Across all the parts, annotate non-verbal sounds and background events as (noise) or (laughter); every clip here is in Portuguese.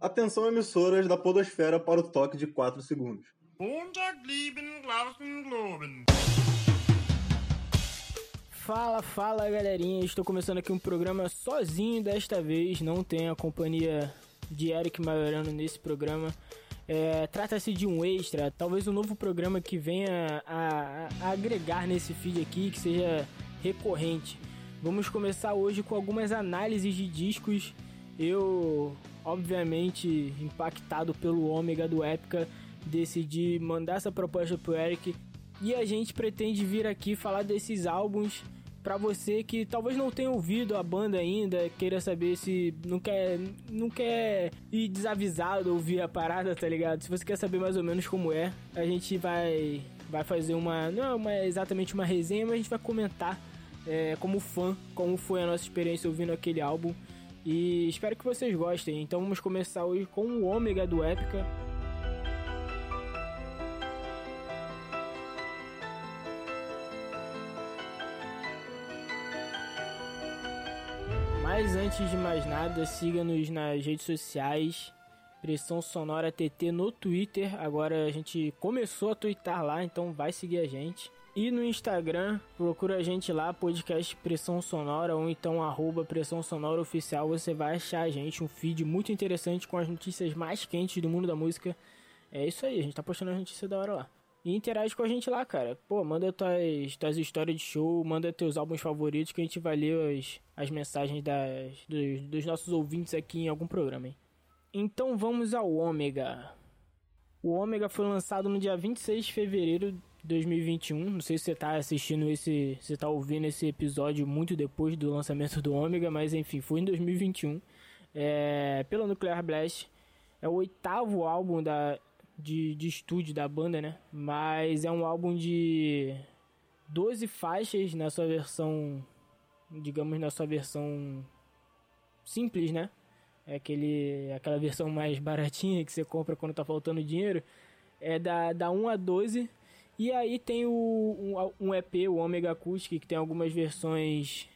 Atenção emissoras da podosfera para o toque de 4 segundos. Fala, fala galerinha, estou começando aqui um programa sozinho desta vez, não tem a companhia de Eric Maiorano nesse programa. É, Trata-se de um extra, talvez um novo programa que venha a, a, agregar nesse feed aqui, que seja recorrente. Vamos começar hoje com algumas análises de discos. Eu, obviamente, impactado pelo ômega do Épica, decidi mandar essa proposta pro Eric e a gente pretende vir aqui falar desses álbuns para você que talvez não tenha ouvido a banda ainda, queira saber se não quer, não quer ir desavisado ouvir a parada, tá ligado? Se você quer saber mais ou menos como é, a gente vai vai fazer uma não é uma, exatamente uma resenha, mas a gente vai comentar é, como fã como foi a nossa experiência ouvindo aquele álbum. E espero que vocês gostem. Então vamos começar hoje com o Ômega do Épica. Mas antes de mais nada, siga-nos nas redes sociais. Pressão Sonora TT no Twitter. Agora a gente começou a twittar lá, então vai seguir a gente. E no Instagram, procura a gente lá, podcast Pressão Sonora, ou então arroba Pressão Sonora Oficial. Você vai achar a gente um feed muito interessante com as notícias mais quentes do mundo da música. É isso aí, a gente tá postando as notícias da hora lá. E interage com a gente lá, cara. Pô, manda tuas, tuas histórias de show, manda teus álbuns favoritos que a gente vai ler as, as mensagens das, dos, dos nossos ouvintes aqui em algum programa, hein? Então vamos ao Ômega. O Ômega foi lançado no dia 26 de fevereiro 2021. Não sei se você tá assistindo esse, você tá ouvindo esse episódio muito depois do lançamento do Ômega, mas enfim, foi em 2021. É, pela Nuclear Blast. É o oitavo álbum da, de, de estúdio da banda, né? Mas é um álbum de 12 faixas na sua versão, digamos, na sua versão simples, né? É aquele, aquela versão mais baratinha que você compra quando tá faltando dinheiro. É da, da 1 a 12 e aí tem o, um, um EP, o Omega Acoustic, que tem algumas versões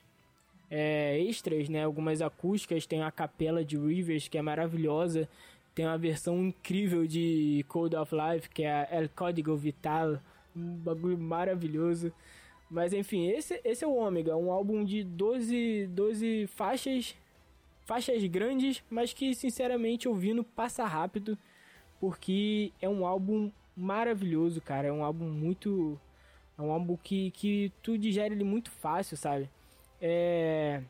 é, extras, né? Algumas acústicas, tem a capela de Rivers, que é maravilhosa. Tem uma versão incrível de Code of Life, que é El Código Vital. Um bagulho maravilhoso. Mas enfim, esse, esse é o Omega, um álbum de 12, 12 faixas, faixas grandes, mas que sinceramente ouvindo passa rápido, porque é um álbum maravilhoso, cara. É um álbum muito. É um álbum que, que tu digere ele muito fácil, sabe? É.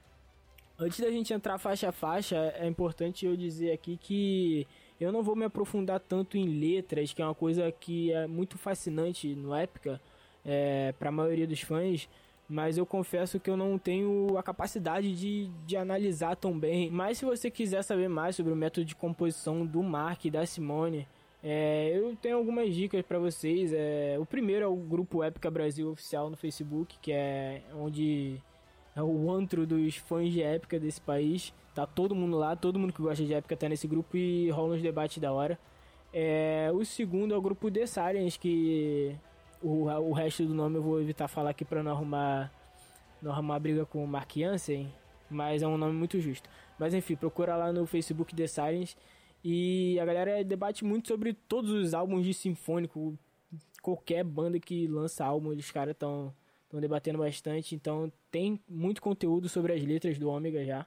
Antes da gente entrar faixa a faixa, é importante eu dizer aqui que eu não vou me aprofundar tanto em letras, que é uma coisa que é muito fascinante no Épica é, para a maioria dos fãs, mas eu confesso que eu não tenho a capacidade de, de analisar tão bem. Mas se você quiser saber mais sobre o método de composição do Mark e da Simone, é, eu tenho algumas dicas para vocês. É, o primeiro é o grupo Épica Brasil Oficial no Facebook, que é onde é o antro dos fãs de épica desse país. Tá todo mundo lá, todo mundo que gosta de épica tá nesse grupo e rola uns debates da hora. É, o segundo é o grupo The Science, que o, o resto do nome eu vou evitar falar aqui para não arrumar, não arrumar briga com o Mark Jansen, mas é um nome muito justo. Mas enfim, procura lá no Facebook The Science e a galera debate muito sobre todos os álbuns de sinfônico. Qualquer banda que lança álbum, os caras estão debatendo bastante. Então tem muito conteúdo sobre as letras do Ômega já.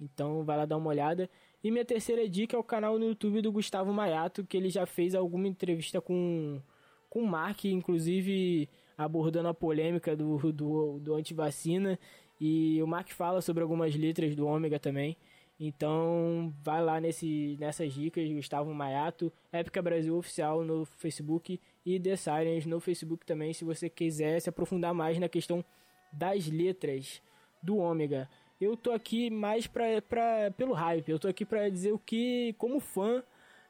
Então vai lá dar uma olhada. E minha terceira dica é o canal no YouTube do Gustavo Maiato, que ele já fez alguma entrevista com, com o Mark, inclusive abordando a polêmica do, do, do antivacina. E o Mark fala sobre algumas letras do Ômega também. Então, vai lá nesse, nessas dicas, Gustavo Maiato, Épica Brasil Oficial no Facebook e The Sirens no Facebook também, se você quiser se aprofundar mais na questão das letras do Ômega. Eu tô aqui mais pra, pra, pelo hype, eu tô aqui pra dizer o que, como fã,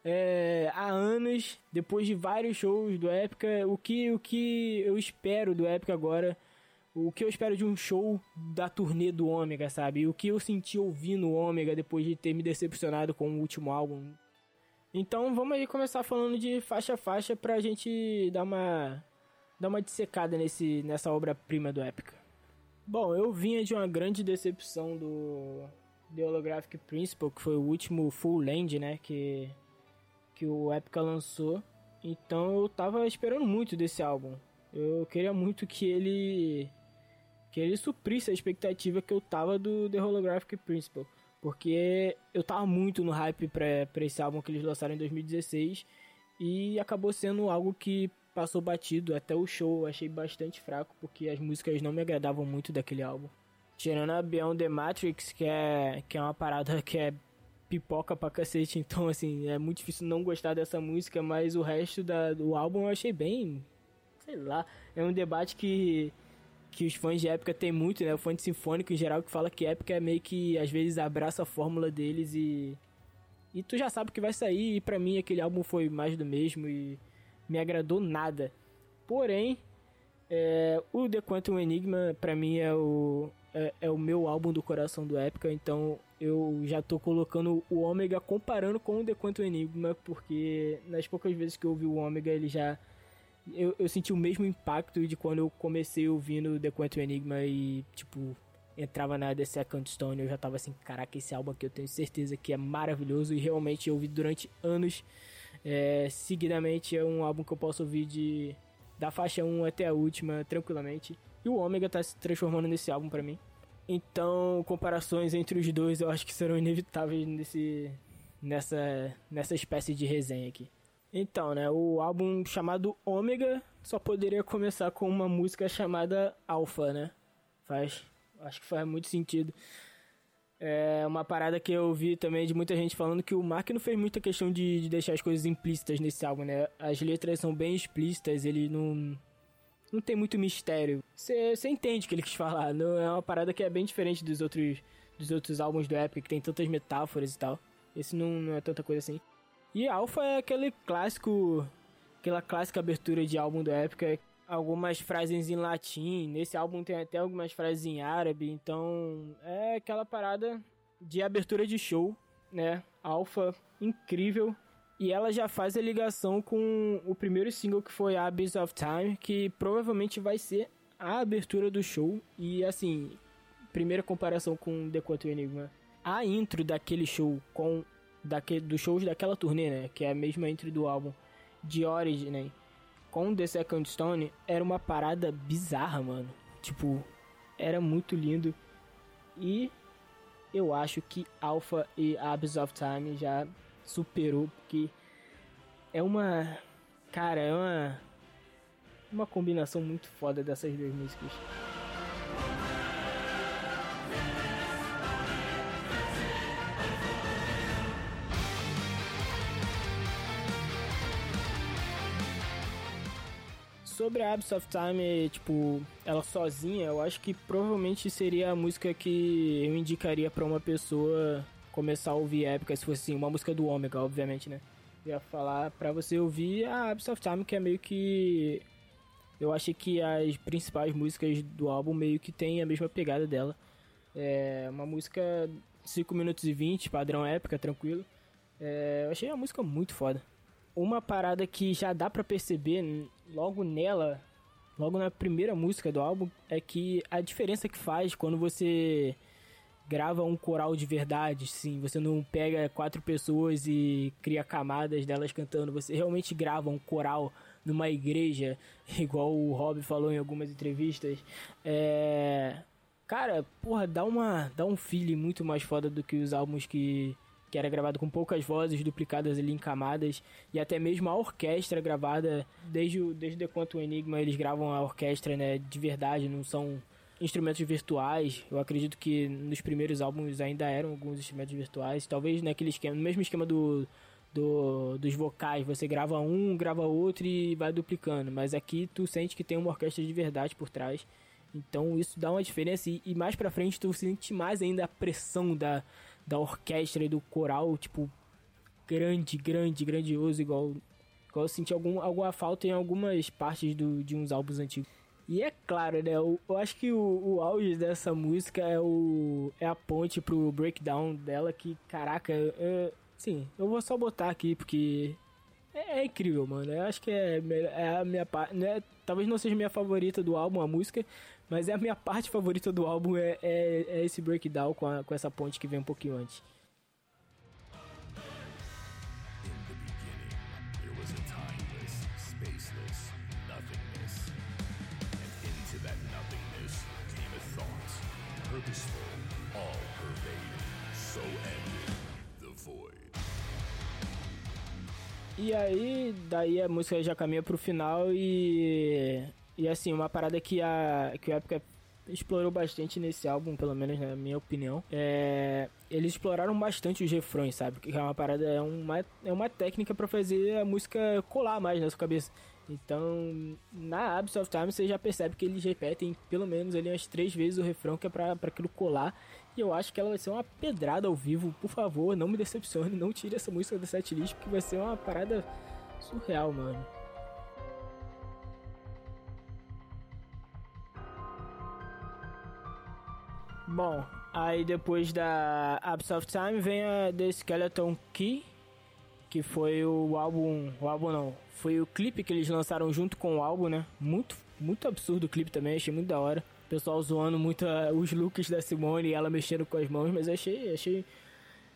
é, há anos, depois de vários shows do Épica, o que, o que eu espero do Épica agora o que eu espero de um show da turnê do Ômega, sabe? O que eu senti ouvindo o Ômega depois de ter me decepcionado com o último álbum. Então vamos aí começar falando de faixa a faixa pra gente dar uma dar uma dissecada nesse nessa obra-prima do Épica. Bom, eu vinha de uma grande decepção do The Holographic Principle, que foi o último full land, né, que, que o Epica lançou. Então eu tava esperando muito desse álbum. Eu queria muito que ele que ele suprisse a expectativa que eu tava do The Holographic Principle, porque eu tava muito no hype pra, pra esse álbum que eles lançaram em 2016 e acabou sendo algo que passou batido até o show, eu achei bastante fraco porque as músicas não me agradavam muito daquele álbum. Tirando a Beyond the Matrix, que é, que é uma parada que é pipoca pra cacete, então assim, é muito difícil não gostar dessa música, mas o resto da, do álbum eu achei bem. Sei lá, é um debate que, que os fãs de época tem muito, né? O fã de sinfônico em geral que fala que época é meio que às vezes abraça a fórmula deles e. E tu já sabe que vai sair, e pra mim aquele álbum foi mais do mesmo e me agradou nada. Porém, é, o The Quantum Enigma pra mim é o, é, é, o meu álbum do coração do Épica, então eu já tô colocando o Ômega comparando com o The Quantum Enigma, porque nas poucas vezes que eu ouvi o Ômega ele já. Eu, eu senti o mesmo impacto de quando eu comecei ouvindo The Quantum Enigma e, tipo, entrava na The Second Stone, eu já tava assim, caraca, esse álbum aqui eu tenho certeza que é maravilhoso e realmente eu ouvi durante anos. É, seguidamente é um álbum que eu posso ouvir de da faixa 1 até a última tranquilamente. E o Ômega tá se transformando nesse álbum para mim. Então, comparações entre os dois eu acho que serão inevitáveis nesse, nessa, nessa espécie de resenha aqui. Então, né, o álbum chamado Ômega só poderia começar com uma música chamada Alpha, né? Faz, acho que faz muito sentido. É uma parada que eu vi também de muita gente falando que o Mark não fez muita questão de, de deixar as coisas implícitas nesse álbum, né? As letras são bem explícitas, ele não não tem muito mistério. Você entende o que ele quis falar. Não, é uma parada que é bem diferente dos outros, dos outros álbuns do Epic, que tem tantas metáforas e tal. Esse não, não é tanta coisa assim. E Alpha é aquele clássico. Aquela clássica abertura de álbum do Epic. É algumas frases em latim. Nesse álbum tem até algumas frases em árabe. Então é aquela parada de abertura de show, né? Alpha incrível. E ela já faz a ligação com o primeiro single que foi Abyss of Time, que provavelmente vai ser a abertura do show. E assim, primeira comparação com The Quantum Enigma. A intro daquele show com daquele, dos shows daquela turnê, né, que é a mesma intro do álbum de Origin, né, com The Second Stone, era uma parada bizarra, mano. Tipo, era muito lindo. E eu acho que Alpha e Abyss of Time já superou, porque é uma. Cara, é uma. Uma combinação muito foda dessas duas músicas. Sobre a Abyss of Time, tipo, ela sozinha, eu acho que provavelmente seria a música que eu indicaria para uma pessoa começar a ouvir épica, se fosse assim, uma música do Ômega, obviamente, né? Eu ia falar para você ouvir a Abyss of Time, que é meio que. Eu achei que as principais músicas do álbum meio que tem a mesma pegada dela. É uma música 5 minutos e 20, padrão épica, tranquilo. É, eu achei a música muito foda. Uma parada que já dá para perceber logo nela, logo na primeira música do álbum, é que a diferença que faz quando você grava um coral de verdade, sim. Você não pega quatro pessoas e cria camadas delas cantando. Você realmente grava um coral numa igreja, (laughs) igual o Rob falou em algumas entrevistas. É... Cara, porra, dá, uma, dá um feeling muito mais foda do que os álbuns que, que era gravado com poucas vozes duplicadas ali em camadas e até mesmo a orquestra gravada desde o desde The Quantum Enigma eles gravam a orquestra né de verdade não são instrumentos virtuais. Eu acredito que nos primeiros álbuns ainda eram alguns instrumentos virtuais. Talvez naquele esquema, no mesmo esquema do, do, dos vocais, você grava um, grava outro e vai duplicando. Mas aqui tu sente que tem uma orquestra de verdade por trás. Então isso dá uma diferença e, e mais pra frente tu sente mais ainda a pressão da, da orquestra e do coral, tipo, grande, grande, grandioso, igual, igual eu senti algum, alguma falta em algumas partes do, de uns álbuns antigos. E é claro, né? Eu, eu acho que o, o auge dessa música é, o, é a ponte pro breakdown dela, que, caraca, sim, eu vou só botar aqui porque é, é, incrível, mano. Eu acho que é, é a minha parte. Né? Talvez não seja minha favorita do álbum, a música, Mas é a minha parte favorita do álbum, é, é, é esse breakdown com, a, com essa ponte que vem um pouquinho antes. E aí, daí a música já caminha pro final e. E assim, uma parada que a. que o Epic explorou bastante nesse álbum, pelo menos na minha opinião. É, eles exploraram bastante os refrões, sabe? Que é uma parada, é uma, é uma técnica para fazer a música colar mais na sua cabeça. Então, na Abyss of Time você já percebe que eles repetem pelo menos ali umas três vezes o refrão que é pra, pra aquilo colar. E eu acho que ela vai ser uma pedrada ao vivo. Por favor, não me decepcione, não tire essa música do setlist, porque vai ser uma parada surreal, mano. Bom, aí depois da Abyss of Time vem a The Skeleton Key, que foi o álbum, o álbum não, foi o clipe que eles lançaram junto com o álbum, né? Muito, muito absurdo o clipe também, achei muito da hora. O pessoal zoando muito uh, os looks da Simone e ela mexendo com as mãos, mas achei, achei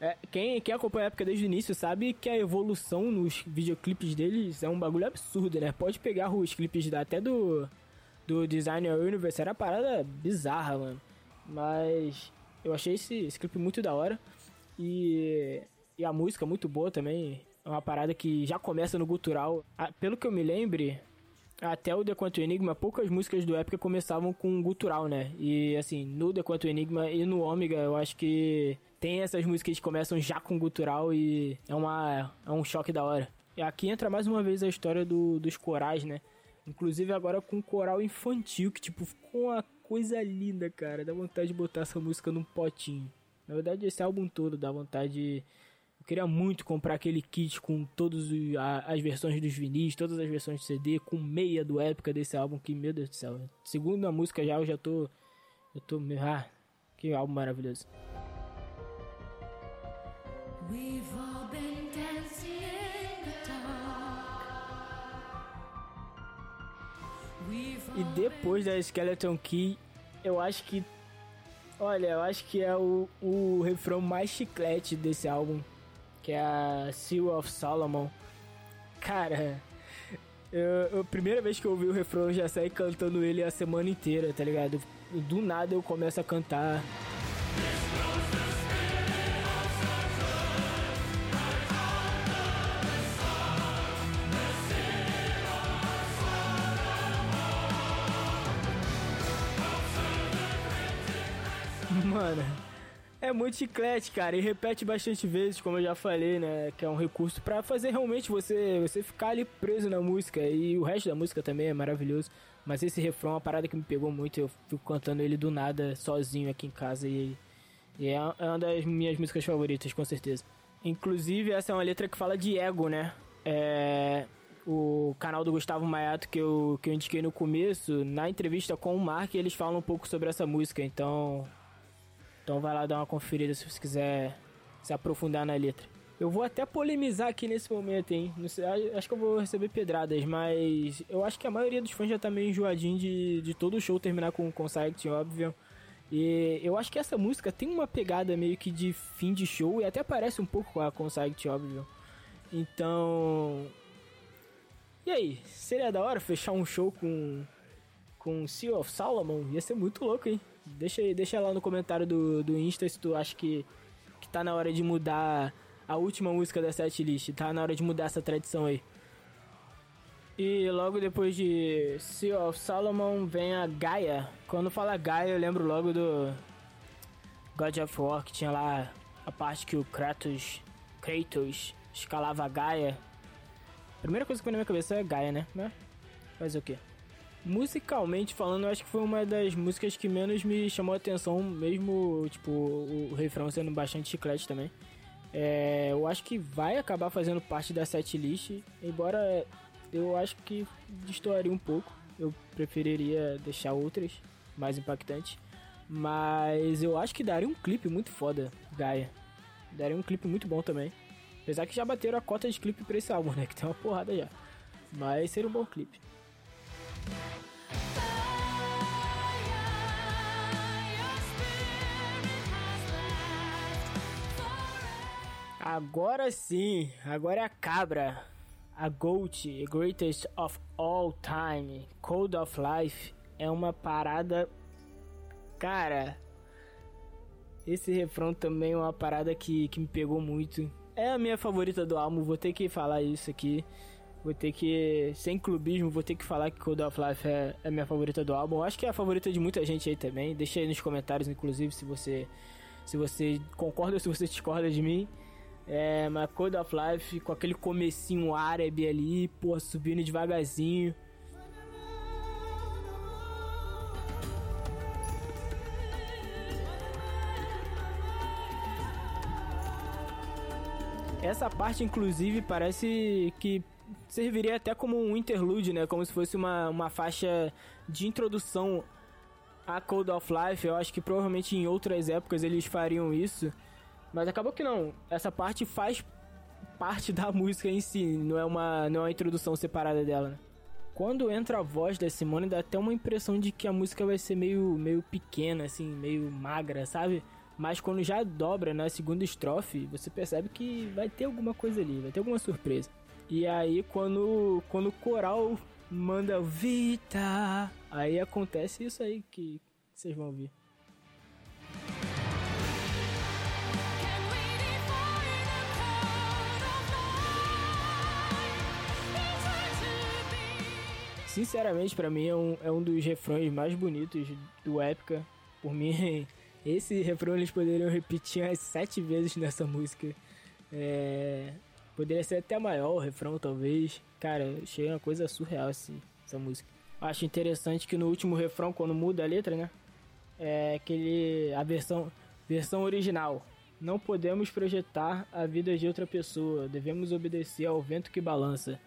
é, quem, quem acompanha a época desde o início sabe que a evolução nos videoclipes deles é um bagulho absurdo, né? Pode pegar os clipes da, até do, do Designer Universe, era uma parada bizarra, mano. Mas eu achei esse, esse clipe muito da hora. E e a música muito boa também. É uma parada que já começa no gutural. Pelo que eu me lembre, até o The Quantum Enigma, poucas músicas do Epica começavam com gutural, né? E assim, no The Quantum Enigma e no Omega, eu acho que tem essas músicas que começam já com gutural e é, uma, é um choque da hora. E aqui entra mais uma vez a história do, dos corais, né? Inclusive agora com coral infantil, que tipo, ficou uma coisa linda, cara. Dá vontade de botar essa música num potinho. Na verdade, esse álbum todo dá vontade de eu queria muito comprar aquele kit com todas as versões dos vinis, todas as versões de CD, com meia do época desse álbum, que meu Deus do céu. Segundo a música já, eu já tô. Eu tô. Ah, que álbum maravilhoso. E depois da Skeleton Key, eu acho que. Olha, eu acho que é o, o refrão mais chiclete desse álbum que é a Seal of Solomon. Cara, eu, a primeira vez que eu ouvi o refrão eu já saí cantando ele a semana inteira, tá ligado? Do nada eu começo a cantar. Mano, é muito chiclete, cara, e repete bastante vezes, como eu já falei, né? Que é um recurso para fazer realmente você, você ficar ali preso na música. E o resto da música também é maravilhoso. Mas esse refrão é uma parada que me pegou muito. Eu fico cantando ele do nada, sozinho aqui em casa. E, e é, é uma das minhas músicas favoritas, com certeza. Inclusive, essa é uma letra que fala de ego, né? É, o canal do Gustavo Maiato que eu, que eu indiquei no começo, na entrevista com o Mark, eles falam um pouco sobre essa música. Então, então vai lá dar uma conferida se você quiser se aprofundar na letra. Eu vou até polemizar aqui nesse momento, hein? Sei, acho que eu vou receber pedradas, mas eu acho que a maioria dos fãs já tá meio enjoadinho de, de todo o show terminar com Consact, óbvio. E eu acho que essa música tem uma pegada meio que de fim de show e até parece um pouco com a Consact, óbvio. Então. E aí? Seria da hora fechar um show com. Com Sea of Solomon? Ia ser muito louco, hein? Deixa, deixa lá no comentário do, do Insta se tu acha que, que tá na hora de mudar a última música da setlist. Tá na hora de mudar essa tradição aí. E logo depois de Sea of Solomon vem a Gaia. Quando fala Gaia, eu lembro logo do God of War, que tinha lá a parte que o Kratos, Kratos escalava a Gaia. primeira coisa que vem na minha cabeça é Gaia, né? Mas o quê? Musicalmente falando, eu acho que foi uma das músicas que menos me chamou a atenção, mesmo tipo o refrão sendo bastante chiclete também. É, eu acho que vai acabar fazendo parte da setlist, embora eu acho que destoaria um pouco. Eu preferiria deixar outras mais impactantes. Mas eu acho que daria um clipe muito foda, Gaia. Daria um clipe muito bom também. Apesar que já bateram a cota de clipe pra esse álbum, né? Que tem uma porrada já. Mas seria um bom clipe. Agora sim, agora é a cabra. A GOAT, Greatest of All Time, Code of Life, é uma parada. Cara, esse refrão também é uma parada que, que me pegou muito. É a minha favorita do álbum, vou ter que falar isso aqui. Vou ter que, sem clubismo, vou ter que falar que Code of Life é, é minha favorita do álbum. Acho que é a favorita de muita gente aí também. Deixa aí nos comentários, inclusive, se você, se você concorda ou se você discorda de mim. É, mas Code of Life com aquele comecinho árabe ali, pô, subindo devagarzinho. Essa parte, inclusive, parece que serviria até como um interlude, né? Como se fosse uma, uma faixa de introdução a Code of Life. Eu acho que provavelmente em outras épocas eles fariam isso. Mas acabou que não. Essa parte faz parte da (laughs) música em si, não é uma, não é uma introdução separada dela. Né? Quando entra a voz da Simone, dá até uma impressão de que a música vai ser meio, meio pequena, assim, meio magra, sabe? Mas quando já dobra na segunda estrofe, você percebe que vai ter alguma coisa ali, vai ter alguma surpresa. E aí quando, quando o coral manda Vita, aí acontece isso aí que vocês vão ouvir. Sinceramente, para mim é um, é um dos refrões mais bonitos do Épica. Por mim, (laughs) esse refrão eles poderiam repetir as sete vezes nessa música. É... Poderia ser até maior o refrão, talvez. Cara, achei uma coisa surreal assim, essa música. Acho interessante que no último refrão, quando muda a letra, né? É aquele. a versão, versão original. Não podemos projetar a vida de outra pessoa, devemos obedecer ao vento que balança.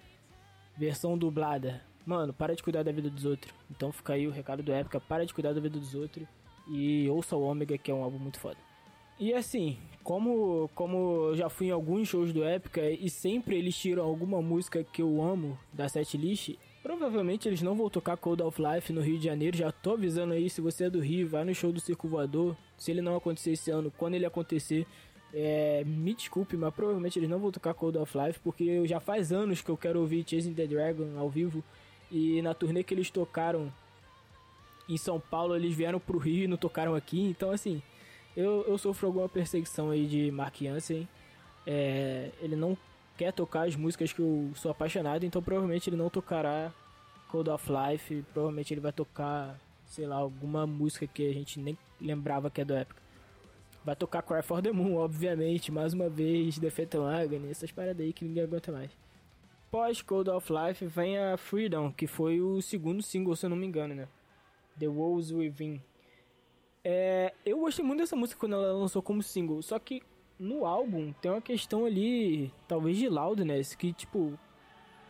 Versão dublada. Mano, para de cuidar da vida dos outros. Então fica aí o recado do Época, para de cuidar da vida dos outros e ouça o Ômega, que é um álbum muito foda. E assim, como, como eu já fui em alguns shows do Épica e sempre eles tiram alguma música que eu amo da setlist, provavelmente eles não vão tocar Cold of Life no Rio de Janeiro. Já tô avisando aí, se você é do Rio, vai no show do Circo Voador. Se ele não acontecer esse ano, quando ele acontecer, é, me desculpe, mas provavelmente eles não vão tocar Cold of Life, porque já faz anos que eu quero ouvir Chasing the Dragon ao vivo. E na turnê que eles tocaram em São Paulo, eles vieram pro Rio e não tocaram aqui. Então, assim, eu, eu sofro alguma perseguição aí de Mark Jansen. É, ele não quer tocar as músicas que eu sou apaixonado, então provavelmente ele não tocará Code of Life. Provavelmente ele vai tocar, sei lá, alguma música que a gente nem lembrava que é do época. Vai tocar Cry for the Moon, obviamente, mais uma vez, Defeated Agony, essas paradas aí que ninguém aguenta mais. Pós Code of Life vem a Freedom, que foi o segundo single, se eu não me engano, né? The Walls Within. É, eu gostei muito dessa música quando ela lançou como single, só que no álbum tem uma questão ali, talvez de loudness, que tipo,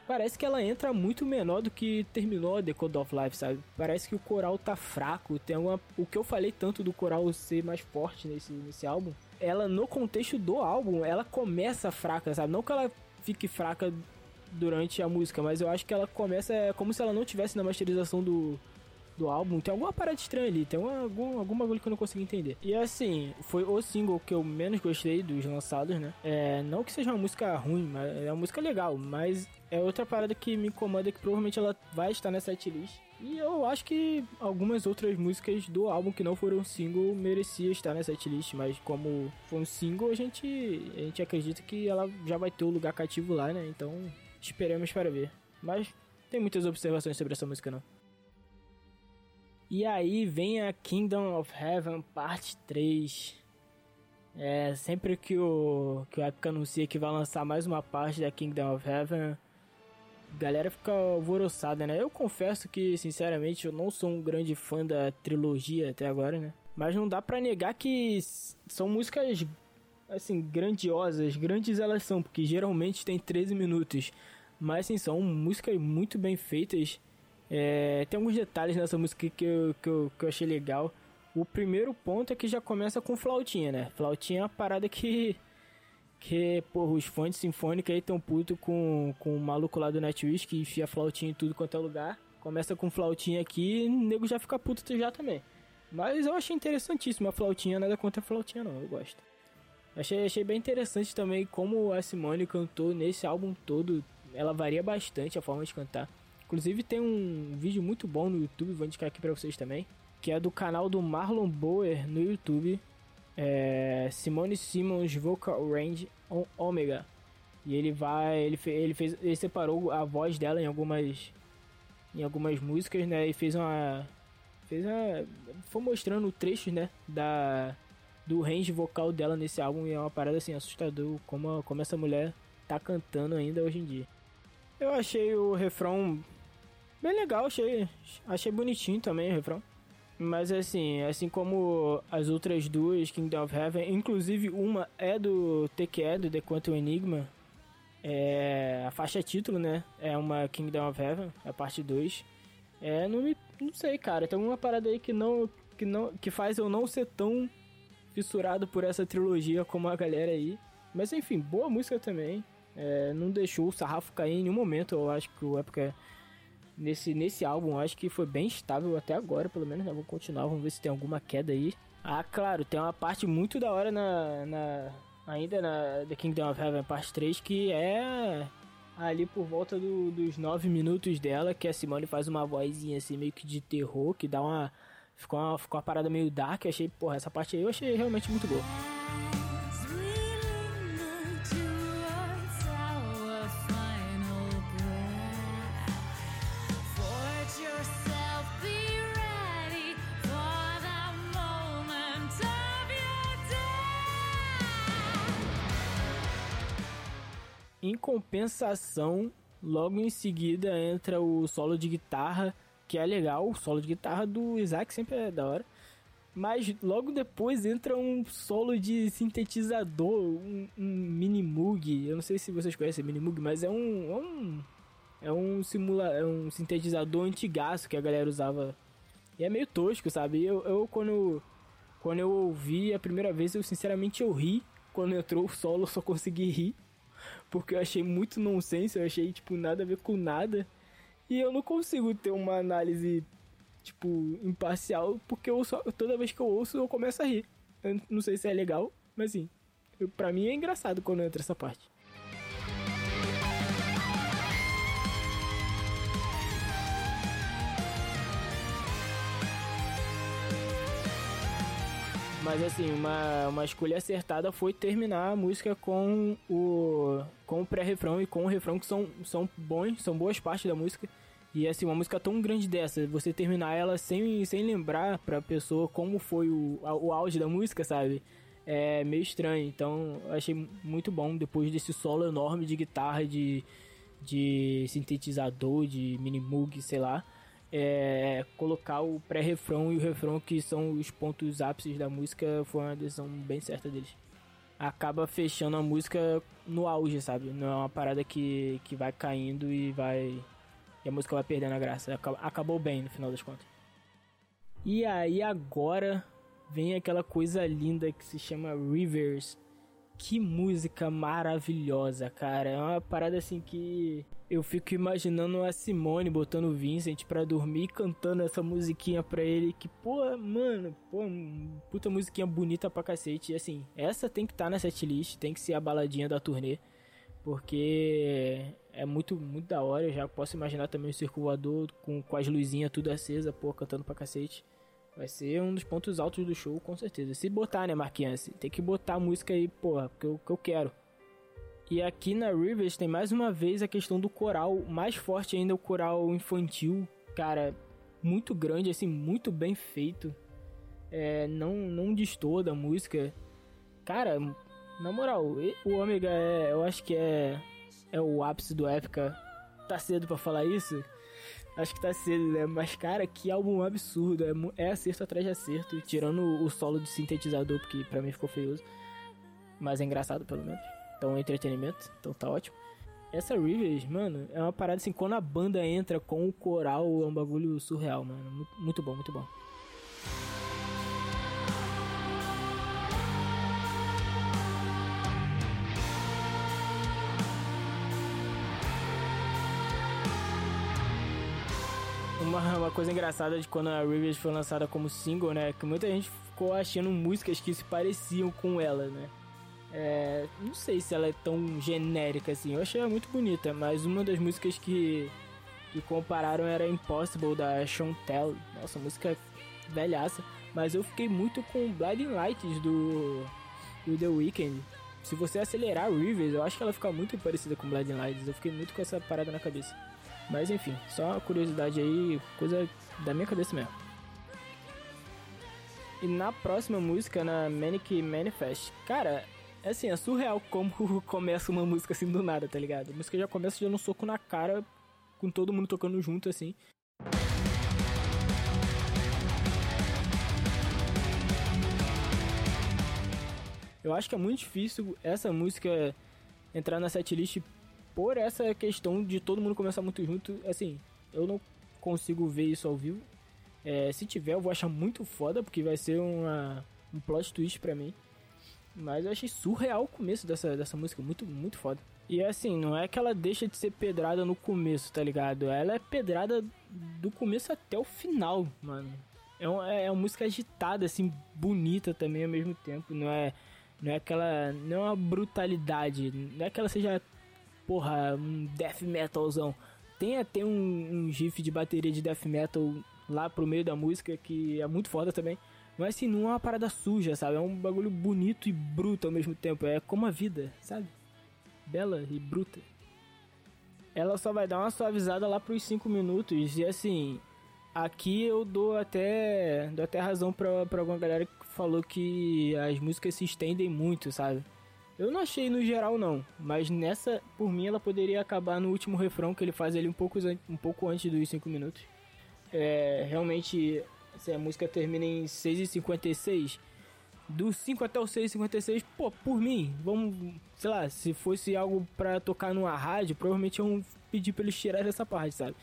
parece que ela entra muito menor do que terminou The Code of Life, sabe? Parece que o coral tá fraco, tem uma, o que eu falei tanto do coral ser mais forte nesse, nesse álbum, ela no contexto do álbum, ela começa fraca, sabe? Não que ela fique fraca durante a música, mas eu acho que ela começa é como se ela não tivesse na masterização do, do álbum. Tem alguma parada estranha ali, tem uma, algum, algum bagulho que eu não consegui entender. E assim, foi o single que eu menos gostei dos lançados, né? É, não que seja uma música ruim, mas é uma música legal, mas é outra parada que me incomoda que provavelmente ela vai estar nessa setlist. E eu acho que algumas outras músicas do álbum que não foram single merecia estar nessa setlist, mas como foi um single, a gente, a gente acredita que ela já vai ter o lugar cativo lá, né? Então Esperemos para ver. Mas tem muitas observações sobre essa música não. E aí vem a Kingdom of Heaven parte 3. É, sempre que o que o Epic anuncia que vai lançar mais uma parte da Kingdom of Heaven, galera fica alvoroçada, né? Eu confesso que, sinceramente, eu não sou um grande fã da trilogia até agora, né? Mas não dá para negar que são músicas assim grandiosas, grandes elas são, porque geralmente tem 13 minutos. Mas assim, são músicas muito bem feitas. É, tem alguns detalhes nessa música que eu, que, eu, que eu achei legal. O primeiro ponto é que já começa com flautinha, né? Flautinha é uma parada que. Que, porra, os fãs de sinfônica aí tão puto com, com o maluco lá do Nightwish que enfia flautinha em tudo quanto é lugar. Começa com flautinha aqui e o nego já fica puto já também. Mas eu achei interessantíssimo a flautinha, nada contra a flautinha não, eu gosto. Achei, achei bem interessante também como a Simone cantou nesse álbum todo. Ela varia bastante a forma de cantar. Inclusive tem um vídeo muito bom no YouTube, vou indicar aqui pra vocês também. Que é do canal do Marlon Boer no YouTube. É Simone Simmons Vocal Range Omega. E ele vai. Ele, fe, ele fez. Ele separou a voz dela em algumas. Em algumas músicas, né? E fez uma. Fez uma. Foi mostrando trechos, né? Da do range vocal dela nesse álbum e é uma parada assim assustador como, como essa mulher tá cantando ainda hoje em dia. Eu achei o refrão bem legal, achei, achei bonitinho também o refrão. Mas assim, assim como as outras duas, Kingdom of Heaven, inclusive uma é do TQE, do The Quantum Enigma, é a faixa título, né? É uma Kingdom of Heaven, a parte 2. É, não me, não sei, cara, tem uma parada aí que não que não que faz eu não ser tão fissurado por essa trilogia como a galera aí. Mas enfim, boa música também. É, não deixou o sarrafo cair em nenhum momento. Eu acho que o época nesse, nesse álbum, acho que foi bem estável até agora, pelo menos. Né? Vamos continuar, vamos ver se tem alguma queda aí. Ah, claro, tem uma parte muito da hora na, na ainda na The Kingdom of Heaven parte 3 que é ali por volta do, dos 9 minutos dela, que a Simone faz uma vozinha assim meio que de terror, que dá uma Ficou uma, ficou uma parada meio dark. Achei, porra, essa parte aí eu achei realmente muito boa. Compensação, logo em seguida entra o solo de guitarra que é legal, o solo de guitarra do Isaac sempre é da hora. Mas logo depois entra um solo de sintetizador, um, um mini Moog. Eu não sei se vocês conhecem mini Moog, mas é um, é um é um simula, é um sintetizador antigaço que a galera usava. E é meio tosco, sabe? Eu, eu quando quando eu ouvi a primeira vez, eu sinceramente eu ri. Quando entrou o solo, eu só consegui rir. Porque eu achei muito nonsense, eu achei tipo nada a ver com nada. E eu não consigo ter uma análise, tipo, imparcial, porque eu só, toda vez que eu ouço eu começo a rir. Eu não sei se é legal, mas sim. Eu, pra mim é engraçado quando entra essa parte. Mas assim, uma, uma escolha acertada foi terminar a música com o com o pré-refrão e com o refrão que são, são bons, são boas partes da música. E assim, uma música tão grande dessa, você terminar ela sem, sem lembrar pra pessoa como foi o, o auge da música, sabe? É meio estranho. Então, achei muito bom depois desse solo enorme de guitarra, de, de sintetizador, de mini moog, sei lá é, colocar o pré-refrão e o refrão, que são os pontos ápices da música, foi uma decisão bem certa deles. Acaba fechando a música no auge, sabe? Não é uma parada que, que vai caindo e vai. E a música vai perdendo a graça. Acabou bem no final das contas. E aí agora vem aquela coisa linda que se chama Rivers. Que música maravilhosa, cara. É uma parada assim que eu fico imaginando a Simone botando o Vincent pra dormir e cantando essa musiquinha pra ele. Que, pô, mano, pô, puta musiquinha bonita pra cacete. E assim, essa tem que estar tá na setlist, tem que ser a baladinha da turnê. Porque é muito, muito da hora. Eu já posso imaginar também o circulador com, com as luzinhas tudo acesa, pô, cantando pra cacete. Vai ser um dos pontos altos do show, com certeza. Se botar, né, Marquinhos? Tem que botar a música aí, porra, porque eu, que eu quero. E aqui na Rivers tem mais uma vez a questão do coral, mais forte ainda o coral infantil, cara, muito grande, assim, muito bem feito. É, não, não destoa da música. Cara, na moral, o Ômega é, eu acho que é, é o ápice do época. Tá cedo para falar isso? Acho que tá cedo, né? Mas, cara, que álbum absurdo. É, é acerto atrás de acerto. Tirando o solo de sintetizador, porque pra mim ficou feioso. Mas é engraçado, pelo menos. Então é entretenimento, então tá ótimo. Essa Rivers, mano, é uma parada assim, quando a banda entra com o coral, é um bagulho surreal, mano. Muito, muito bom, muito bom. Uma, uma coisa engraçada de quando a Rivers foi lançada como single, né? Que muita gente ficou achando músicas que se pareciam com ela, né? É, não sei se ela é tão genérica assim. Eu achei ela muito bonita, mas uma das músicas que, que compararam era Impossible da Chantel. Nossa, música velhaça. Mas eu fiquei muito com Blinding Lights do, do The Weeknd. Se você acelerar Rivers, eu acho que ela fica muito parecida com Blinding Lights. Eu fiquei muito com essa parada na cabeça. Mas enfim, só uma curiosidade aí, coisa da minha cabeça mesmo. E na próxima música, na Manic Manifest, cara, é assim, é surreal como (laughs) começa uma música assim do nada, tá ligado? A música já começa dando um soco na cara, com todo mundo tocando junto assim. Eu acho que é muito difícil essa música entrar na setlist por essa questão de todo mundo começar muito junto. Assim, eu não consigo ver isso ao vivo. É, se tiver, eu vou achar muito foda, porque vai ser uma, um plot twist pra mim. Mas eu achei surreal o começo dessa, dessa música, muito, muito foda. E assim, não é que ela deixa de ser pedrada no começo, tá ligado? Ela é pedrada do começo até o final, mano. É, uma, é uma música agitada, assim, bonita também ao mesmo tempo. Não é não é aquela. Não é uma brutalidade. Não é que ela seja. Porra, um death metalzão. Tem até um, um gif de bateria de death metal lá pro meio da música que é muito foda também. Mas assim, não é uma parada suja, sabe? É um bagulho bonito e bruto ao mesmo tempo. É como a vida, sabe? Bela e bruta. Ela só vai dar uma suavizada lá pros 5 minutos. E assim, aqui eu dou até, dou até razão pra, pra alguma galera que falou que as músicas se estendem muito, sabe? Eu não achei no geral não, mas nessa, por mim, ela poderia acabar no último refrão que ele faz ali um pouco, um pouco antes dos 5 minutos. É, realmente, se a música termina em 6h56, do 5 até o 6h56, pô, por mim, vamos, sei lá, se fosse algo pra tocar numa rádio, provavelmente iam pedir pra eles tirarem essa parte, sabe?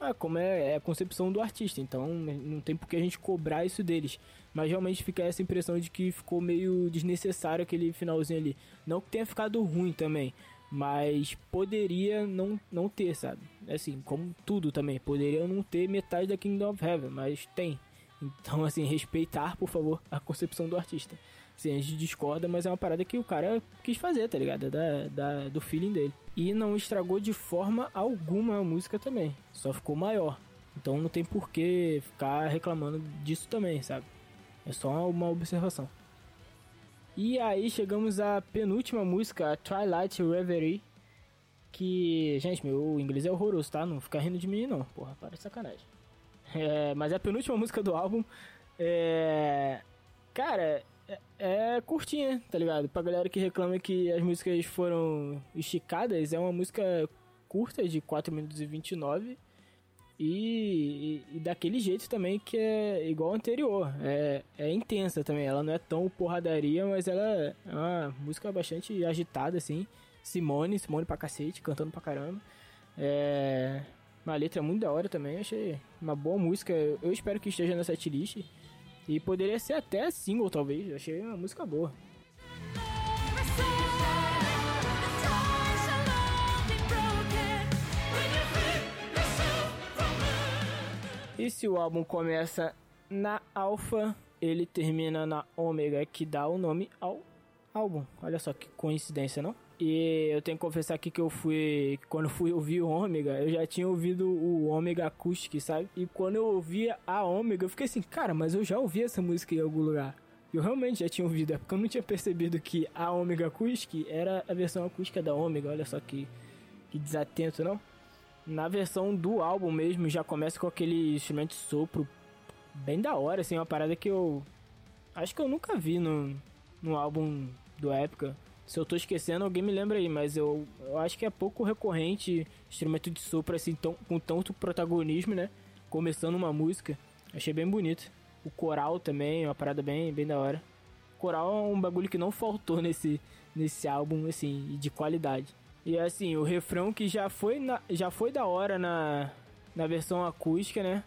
Ah, como é, é, a concepção do artista, então não tem por que a gente cobrar isso deles. Mas realmente fica essa impressão de que ficou meio desnecessário aquele finalzinho ali. Não que tenha ficado ruim também, mas poderia não, não ter, sabe? Assim, como tudo também, poderia não ter metade da Kingdom of Heaven, mas tem. Então, (laughs) assim, respeitar, por favor, a concepção do artista. Assim, a gente discorda, mas é uma parada que o cara quis fazer, tá ligado? Da, da, do feeling dele. E não estragou de forma alguma a música também. Só ficou maior. Então não tem por que ficar reclamando disso também, sabe? É só uma observação. E aí chegamos à penúltima música, Twilight Reverie. Que, gente, meu inglês é horroroso, tá? Não fica rindo de mim, não. Porra, para de sacanagem. É, mas é a penúltima música do álbum. É. Cara, é, é curtinha, tá ligado? Pra galera que reclama que as músicas foram esticadas, é uma música curta, de 4 minutos e 29. E, e, e daquele jeito também que é igual ao anterior. É, é intensa também. Ela não é tão porradaria, mas ela é uma música bastante agitada, assim. Simone, Simone pra cacete, cantando pra caramba. É uma letra muito da hora também. Achei uma boa música. Eu espero que esteja na setlist. E poderia ser até single, talvez. Achei uma música boa. E se o álbum começa na alfa, ele termina na ômega, que dá o nome ao álbum. Olha só que coincidência, não? E eu tenho que confessar aqui que eu fui. Quando fui ouvir o Ômega, eu já tinha ouvido o Ômega Acoustic, sabe? E quando eu ouvi a Ômega, eu fiquei assim, cara, mas eu já ouvi essa música em algum lugar. Eu realmente já tinha ouvido, é porque eu não tinha percebido que a Omega Acoustic era a versão acústica da Omega. Olha só que, que desatento, não? Na versão do álbum mesmo, já começa com aquele instrumento de sopro bem da hora, assim, uma parada que eu acho que eu nunca vi no, no álbum do Época. Se eu tô esquecendo, alguém me lembra aí, mas eu, eu acho que é pouco recorrente instrumento de sopro assim, tão, com tanto protagonismo, né? Começando uma música. Achei bem bonito. O coral também, uma parada bem, bem da hora. Coral é um bagulho que não faltou nesse, nesse álbum, assim, de qualidade. E assim, o refrão que já foi, na, já foi da hora na, na versão acústica, né?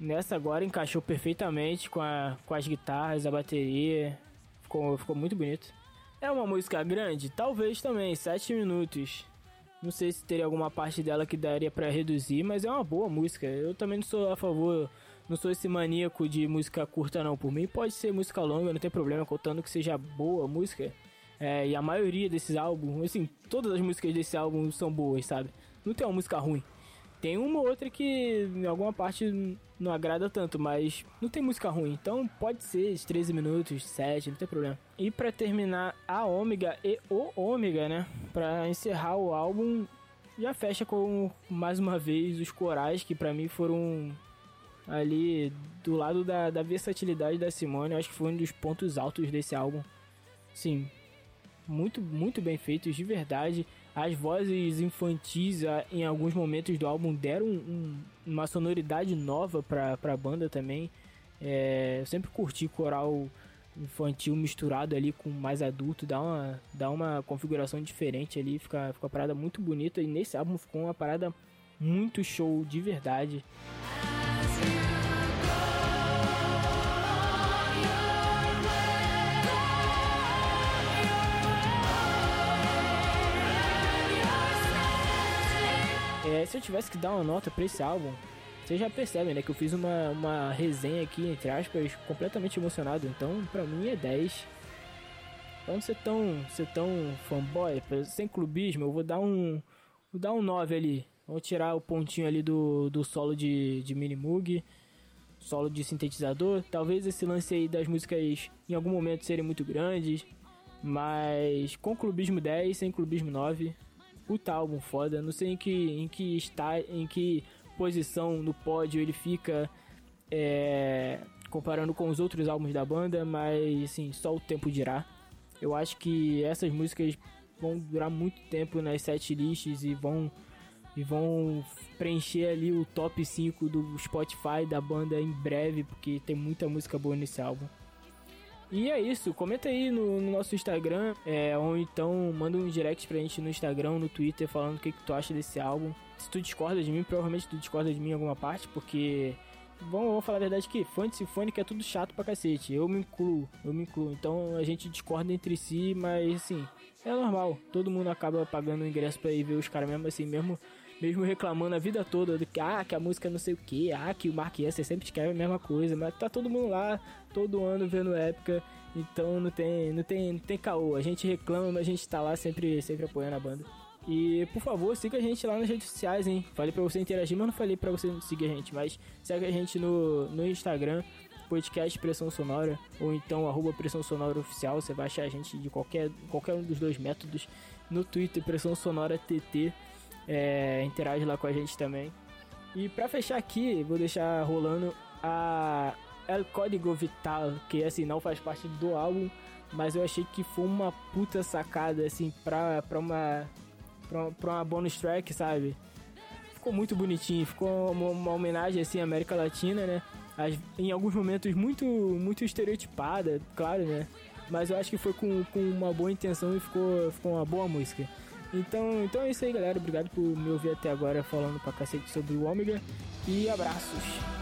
Nessa agora encaixou perfeitamente com, a, com as guitarras, a bateria. Ficou, ficou muito bonito. É uma música grande? Talvez também, 7 minutos. Não sei se teria alguma parte dela que daria para reduzir, mas é uma boa música. Eu também não sou a favor, não sou esse maníaco de música curta não. Por mim pode ser música longa, não tem problema, contando que seja boa música. É, e a maioria desses álbuns, assim, todas as músicas desse álbum são boas, sabe? Não tem uma música ruim. Tem uma ou outra que em alguma parte não agrada tanto, mas não tem música ruim. Então pode ser 13 minutos, 7, não tem problema. E para terminar a Ômega e o Ômega, né? Para encerrar o álbum, já fecha com mais uma vez os corais que para mim foram ali do lado da, da versatilidade da Simone. Acho que foi um dos pontos altos desse álbum. Sim, muito, muito bem feitos, de verdade. As vozes infantis, em alguns momentos do álbum, deram um, uma sonoridade nova pra, pra banda também. É, eu sempre curti coral infantil misturado ali com mais adulto, dá uma, dá uma configuração diferente ali, fica, fica uma parada muito bonita. E nesse álbum ficou uma parada muito show de verdade. É, se eu tivesse que dar uma nota pra esse álbum, vocês já percebem, né? Que eu fiz uma, uma resenha aqui, entre aspas, completamente emocionado. Então, pra mim é 10. Pra não ser tão, ser tão fanboy, sem clubismo, eu vou dar um. Vou dar um 9 ali. Vou tirar o pontinho ali do, do solo de, de Minimoog, solo de sintetizador. Talvez esse lance aí das músicas em algum momento serem muito grandes. Mas com clubismo 10, sem clubismo 9 puta álbum foda. Não sei em que, em que está, em que posição no pódio ele fica é, comparando com os outros álbuns da banda, mas assim, só o tempo dirá. Eu acho que essas músicas vão durar muito tempo nas set lists e vão e vão preencher ali o top 5 do Spotify da banda em breve, porque tem muita música boa nesse álbum. E é isso, comenta aí no, no nosso Instagram, é, ou então manda um direct pra gente no Instagram, no Twitter, falando o que, que tu acha desse álbum. Se tu discorda de mim, provavelmente tu discorda de mim em alguma parte, porque vamos, falar a verdade que fã de sinfônica é tudo chato pra cacete. Eu me incluo, eu me incluo. Então a gente discorda entre si, mas assim, é normal. Todo mundo acaba pagando o ingresso pra ir ver os caras mesmo assim, mesmo mesmo reclamando a vida toda de que, ah, que a música não sei o que, ah, que o Mark Esser sempre escreve a mesma coisa, mas tá todo mundo lá, todo ano vendo época, então não tem, não tem, não tem caô. A gente reclama, mas a gente tá lá sempre, sempre apoiando a banda. E por favor, siga a gente lá nas redes sociais, hein? Falei pra você interagir, mas não falei pra você seguir a gente. Mas segue a gente no, no Instagram, podcast Pressão Sonora, ou então arroba Pressão Sonora Oficial. Você vai achar a gente de qualquer, qualquer um dos dois métodos. No Twitter, Pressão Sonora TT é, interage lá com a gente também. E para fechar aqui, vou deixar rolando a El Código Vital, que assim não faz parte do álbum, mas eu achei que foi uma puta sacada assim pra, pra uma pra uma bonus track, sabe? Ficou muito bonitinho, ficou uma, uma homenagem assim à América Latina, né? As, em alguns momentos muito muito estereotipada, claro, né? Mas eu acho que foi com, com uma boa intenção e ficou, ficou uma boa música. Então, então é isso aí, galera. Obrigado por me ouvir até agora falando pra cacete sobre o Ômega. E abraços.